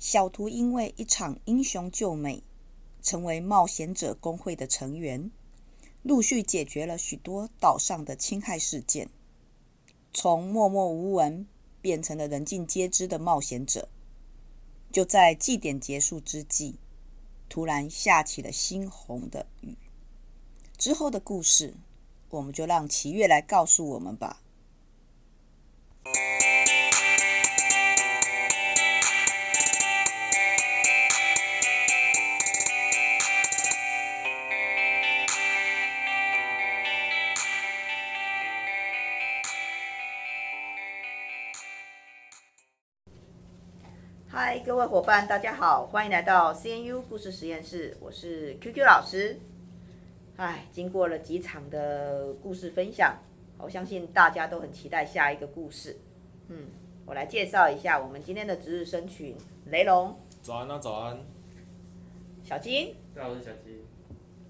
小图因为一场英雄救美，成为冒险者工会的成员，陆续解决了许多岛上的侵害事件，从默默无闻变成了人尽皆知的冒险者。就在祭典结束之际，突然下起了猩红的雨。之后的故事，我们就让祈月来告诉我们吧。嗨，各位伙伴，大家好，欢迎来到 CNU 故事实验室，我是 QQ 老师。哎，经过了几场的故事分享，我相信大家都很期待下一个故事。嗯，我来介绍一下我们今天的值日生群：雷龙，早安啊，早安。小金，大家好，我是小金。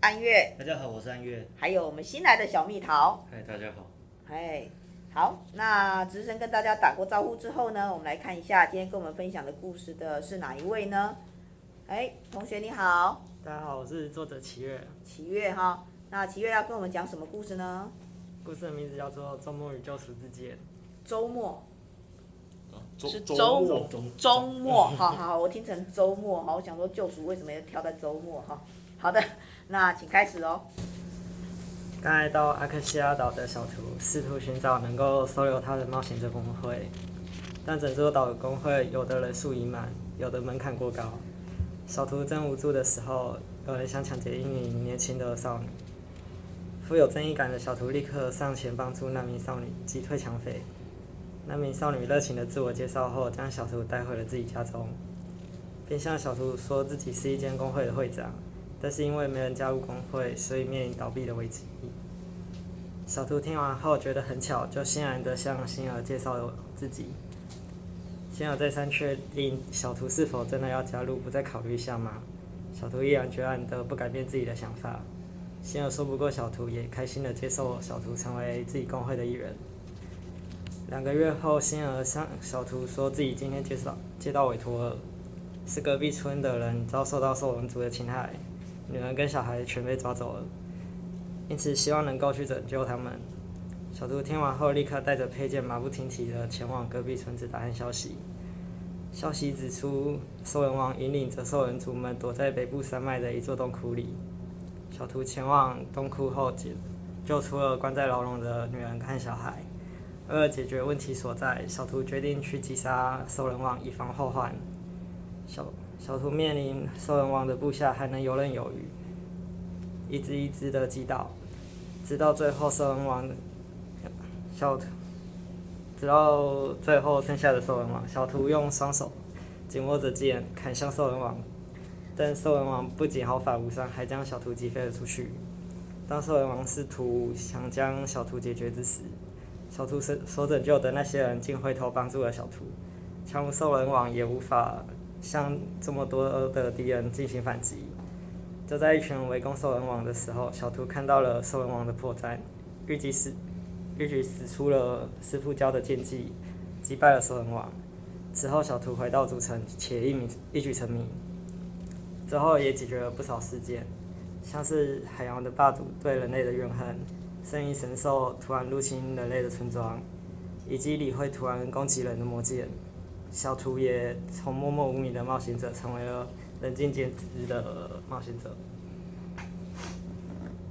安月，大家好，我是安月。还有我们新来的小蜜桃，嗨，大家好。嗨。好，那值日生跟大家打过招呼之后呢，我们来看一下今天跟我们分享的故事的是哪一位呢？哎，同学你好。大家好，我是作者齐月。齐月哈，那齐月要跟我们讲什么故事呢？故事的名字叫做《周末与救赎之间》。周末。周是周末。周末，好好好，我听成周末好，我想说救赎为什么要挑在周末哈？好的，那请开始哦。刚来到阿克西亚岛的小图试图寻找能够收留他的冒险者公会，但整座岛的公会有的人数已满，有的门槛过高。小图正无助的时候，有人想抢劫一名年轻的少女。富有正义感的小图立刻上前帮助那名少女击退抢匪。那名少女热情的自我介绍后，将小图带回了自己家中，并向小图说自己是一间公会的会长。但是因为没人加入工会，所以面临倒闭的危机。小图听完后觉得很巧，就欣然的向星儿介绍了自己。星儿再三确定小图是否真的要加入，不再考虑一下吗？小图毅然决然的不改变自己的想法。星儿说不过小图，也开心的接受小图成为自己工会的一员。两个月后，星儿向小图说自己今天介绍接到委托，是隔壁村的人遭受到兽人族的侵害。女人跟小孩全被抓走了，因此希望能够去拯救他们。小图听完后，立刻带着佩剑，马不停蹄地前往隔壁村子打探消息。消息指出，兽人王引领着兽人族们躲在北部山脉的一座洞窟里。小图前往洞窟后，解救出了关在牢笼的女人和小孩。为了解决问题所在，小图决定去击杀兽人王，以防后患。小。小图面临兽人王的部下还能游刃有余，一只一只的击倒，直到最后兽人王小图，直到最后剩下的兽人王小图用双手紧握着剑砍向兽人王，但兽人王不仅毫发无伤，还将小图击飞了出去。当兽人王试图想将小图解决之时，小图所所拯救的那些人竟回头帮助了小图，强如兽人王也无法。向这么多的敌人进行反击，就在一群围攻兽人王的时候，小图看到了兽人王的破绽，立即使立即使出了师傅教的剑技，击败了兽人王。之后，小图回到主城，且一名一举成名。之后也解决了不少事件，像是海洋的霸主对人类的怨恨，圣翼神兽突然入侵人类的村庄，以及理会突然攻击人的魔剑。小图也从默默无名的冒险者，成为了人尽皆知的冒险者。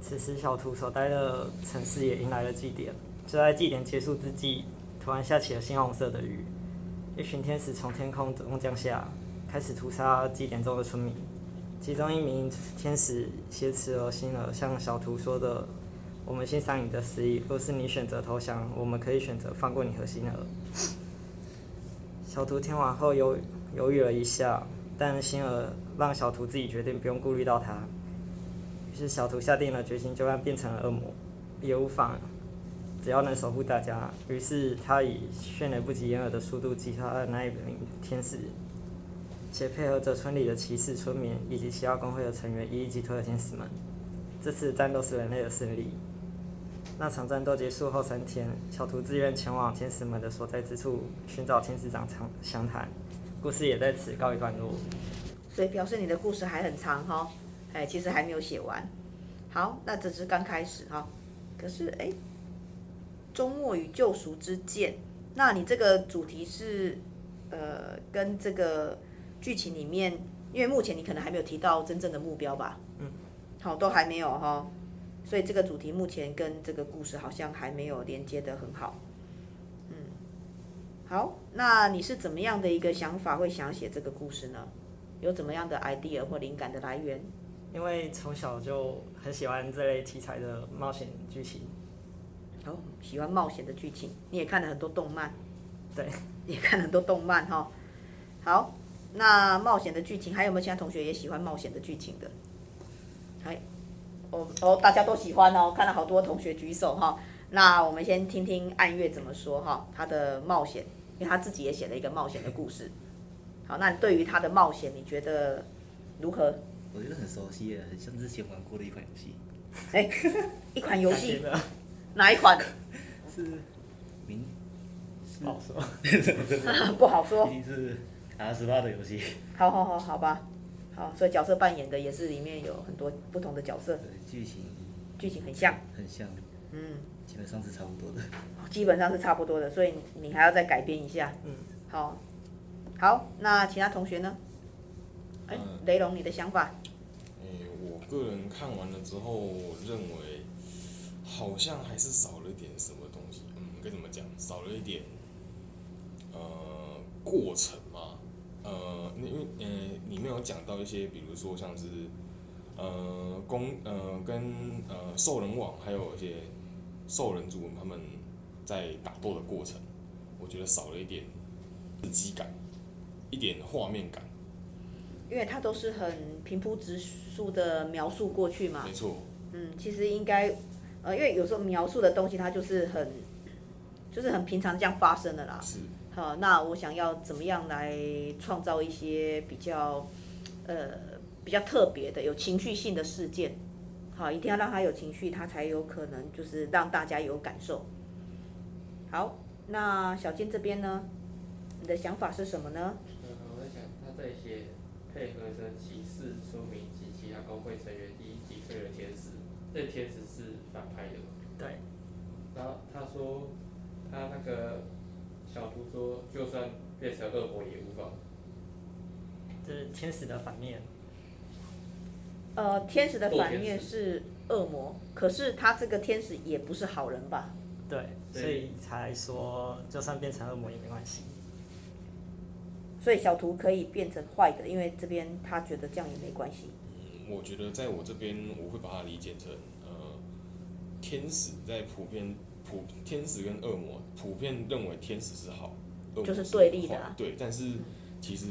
此时，小图所待的城市也迎来了祭典。就在祭典结束之际，突然下起了猩红色的雨，一群天使从天空中降下，开始屠杀祭典中的村民。其中一名天使挟持了星儿，向小图说的：“我们欣赏你的实力，若是你选择投降，我们可以选择放过你和星儿。”小图听完后犹犹豫了一下，但星儿让小图自己决定，不用顾虑到他。于是小图下定了决心，就算变成了恶魔也无妨，只要能守护大家。于是他以迅雷不及掩耳的速度击杀了那一名天使，且配合着村里的骑士、村民以及其他公会的成员，一一击退了天使们。这次战斗是人类的胜利。那场战斗结束后三天，小图自愿前往天使们的所在之处寻找天使长详详谈，故事也在此告一段落。所以表示你的故事还很长哈，哎，其实还没有写完。好，那这是刚开始哈。可是哎，终末与救赎之剑，那你这个主题是呃跟这个剧情里面，因为目前你可能还没有提到真正的目标吧？嗯，好，都还没有哈。所以这个主题目前跟这个故事好像还没有连接得很好。嗯，好，那你是怎么样的一个想法会想写这个故事呢？有怎么样的 idea 或灵感的来源？因为从小就很喜欢这类题材的冒险剧情。哦，喜欢冒险的剧情，你也看了很多动漫。对，也看了很多动漫哈。好，那冒险的剧情还有没有其他同学也喜欢冒险的剧情的？哎，哦哦，大家都喜欢哦，看到好多同学举手哈。那我们先听听暗月怎么说哈，他的冒险，因为他自己也写了一个冒险的故事。好，那对于他的冒险，你觉得如何？我觉得很熟悉的，很像之前玩过的一款游戏。哎，一款游戏，哪一款？是名，不好说。不好说。一定是 R18 的游戏。好好好，好吧。好，所以角色扮演的也是里面有很多不同的角色。对，剧情。剧情很像。很像。嗯。基本上是差不多的。基本上是差不多的，所以你还要再改编一下。嗯。好。好，那其他同学呢？哎、欸，雷龙，你的想法？哎、欸，我个人看完了之后认为，好像还是少了一点什么东西。嗯，该怎么讲？少了一点，呃，过程嘛。呃，因为呃，里面有讲到一些，比如说像是，呃，公呃跟呃兽人网还有一些兽人族他们在打斗的过程，我觉得少了一点刺激感。一点画面感，因为它都是很平铺直述的描述过去嘛。没错。嗯，其实应该，呃，因为有时候描述的东西它就是很，就是很平常这样发生的啦。是。好，那我想要怎么样来创造一些比较，呃，比较特别的、有情绪性的事件？好，一定要让他有情绪，他才有可能就是让大家有感受。好，那小金这边呢？你的想法是什么呢？这些配合着骑士、说明及其他公会成员一一击退了天使，这天使是反派的。对。然后他说，他那个小图说，就算变成恶魔也无妨。这是天使的反面。呃，天使的反面是恶魔，可是他这个天使也不是好人吧？对，所以才说，就算变成恶魔也没关系。所以小图可以变成坏的，因为这边他觉得这样也没关系。嗯，我觉得在我这边，我会把它理解成，呃，天使在普遍普天使跟恶魔普遍认为天使是好，恶魔是，就是对立的啊。对，但是其实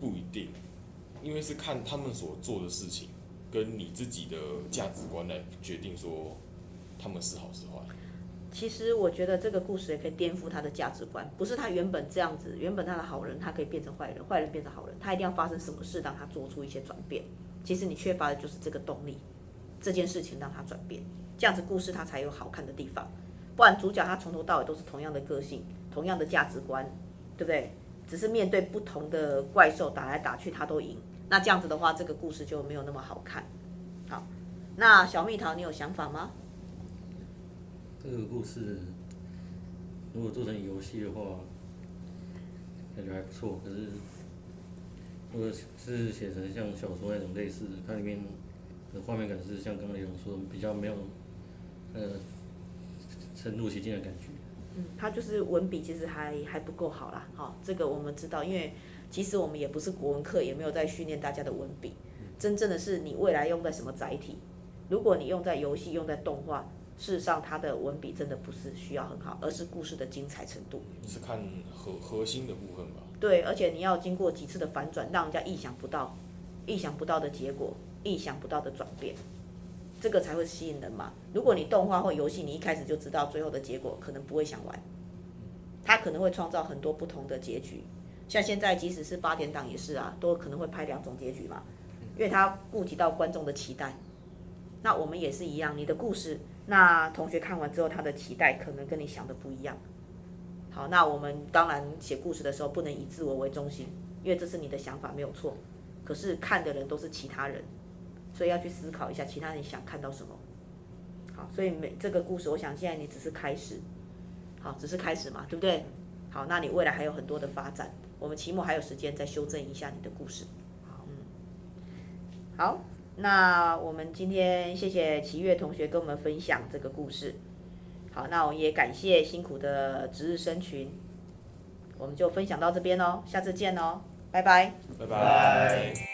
不一定，因为是看他们所做的事情，跟你自己的价值观来决定说他们是好是坏。其实我觉得这个故事也可以颠覆他的价值观，不是他原本这样子，原本他的好人，他可以变成坏人，坏人变成好人，他一定要发生什么事让他做出一些转变。其实你缺乏的就是这个动力，这件事情让他转变，这样子故事它才有好看的地方。不然主角他从头到尾都是同样的个性，同样的价值观，对不对？只是面对不同的怪兽打来打去他都赢，那这样子的话，这个故事就没有那么好看。好，那小蜜桃你有想法吗？这个故事如果做成游戏的话，感觉还不错。可是，如果是写成像小说那种类似的，它里面的画面感是像刚刚那种说比较没有呃深入其境的感觉。嗯，他就是文笔其实还还不够好啦。好，这个我们知道，因为其实我们也不是国文课，也没有在训练大家的文笔。真正的是你未来用在什么载体？如果你用在游戏，用在动画。事实上，他的文笔真的不是需要很好，而是故事的精彩程度。是看核核心的部分吧？对，而且你要经过几次的反转，让人家意想不到、意想不到的结果、意想不到的转变，这个才会吸引人嘛。如果你动画或游戏，你一开始就知道最后的结果，可能不会想玩。他可能会创造很多不同的结局，像现在即使是八点档也是啊，都可能会拍两种结局嘛，因为他顾及到观众的期待。那我们也是一样，你的故事。那同学看完之后，他的期待可能跟你想的不一样。好，那我们当然写故事的时候不能以自我为中心，因为这是你的想法没有错，可是看的人都是其他人，所以要去思考一下其他人想看到什么。好，所以每这个故事，我想现在你只是开始，好，只是开始嘛，对不对？好，那你未来还有很多的发展，我们期末还有时间再修正一下你的故事。好，嗯，好，那我们今天谢谢齐越同学跟我们分享这个故事。好，那我们也感谢辛苦的值日生群，我们就分享到这边喽，下次见喽，拜拜，拜拜。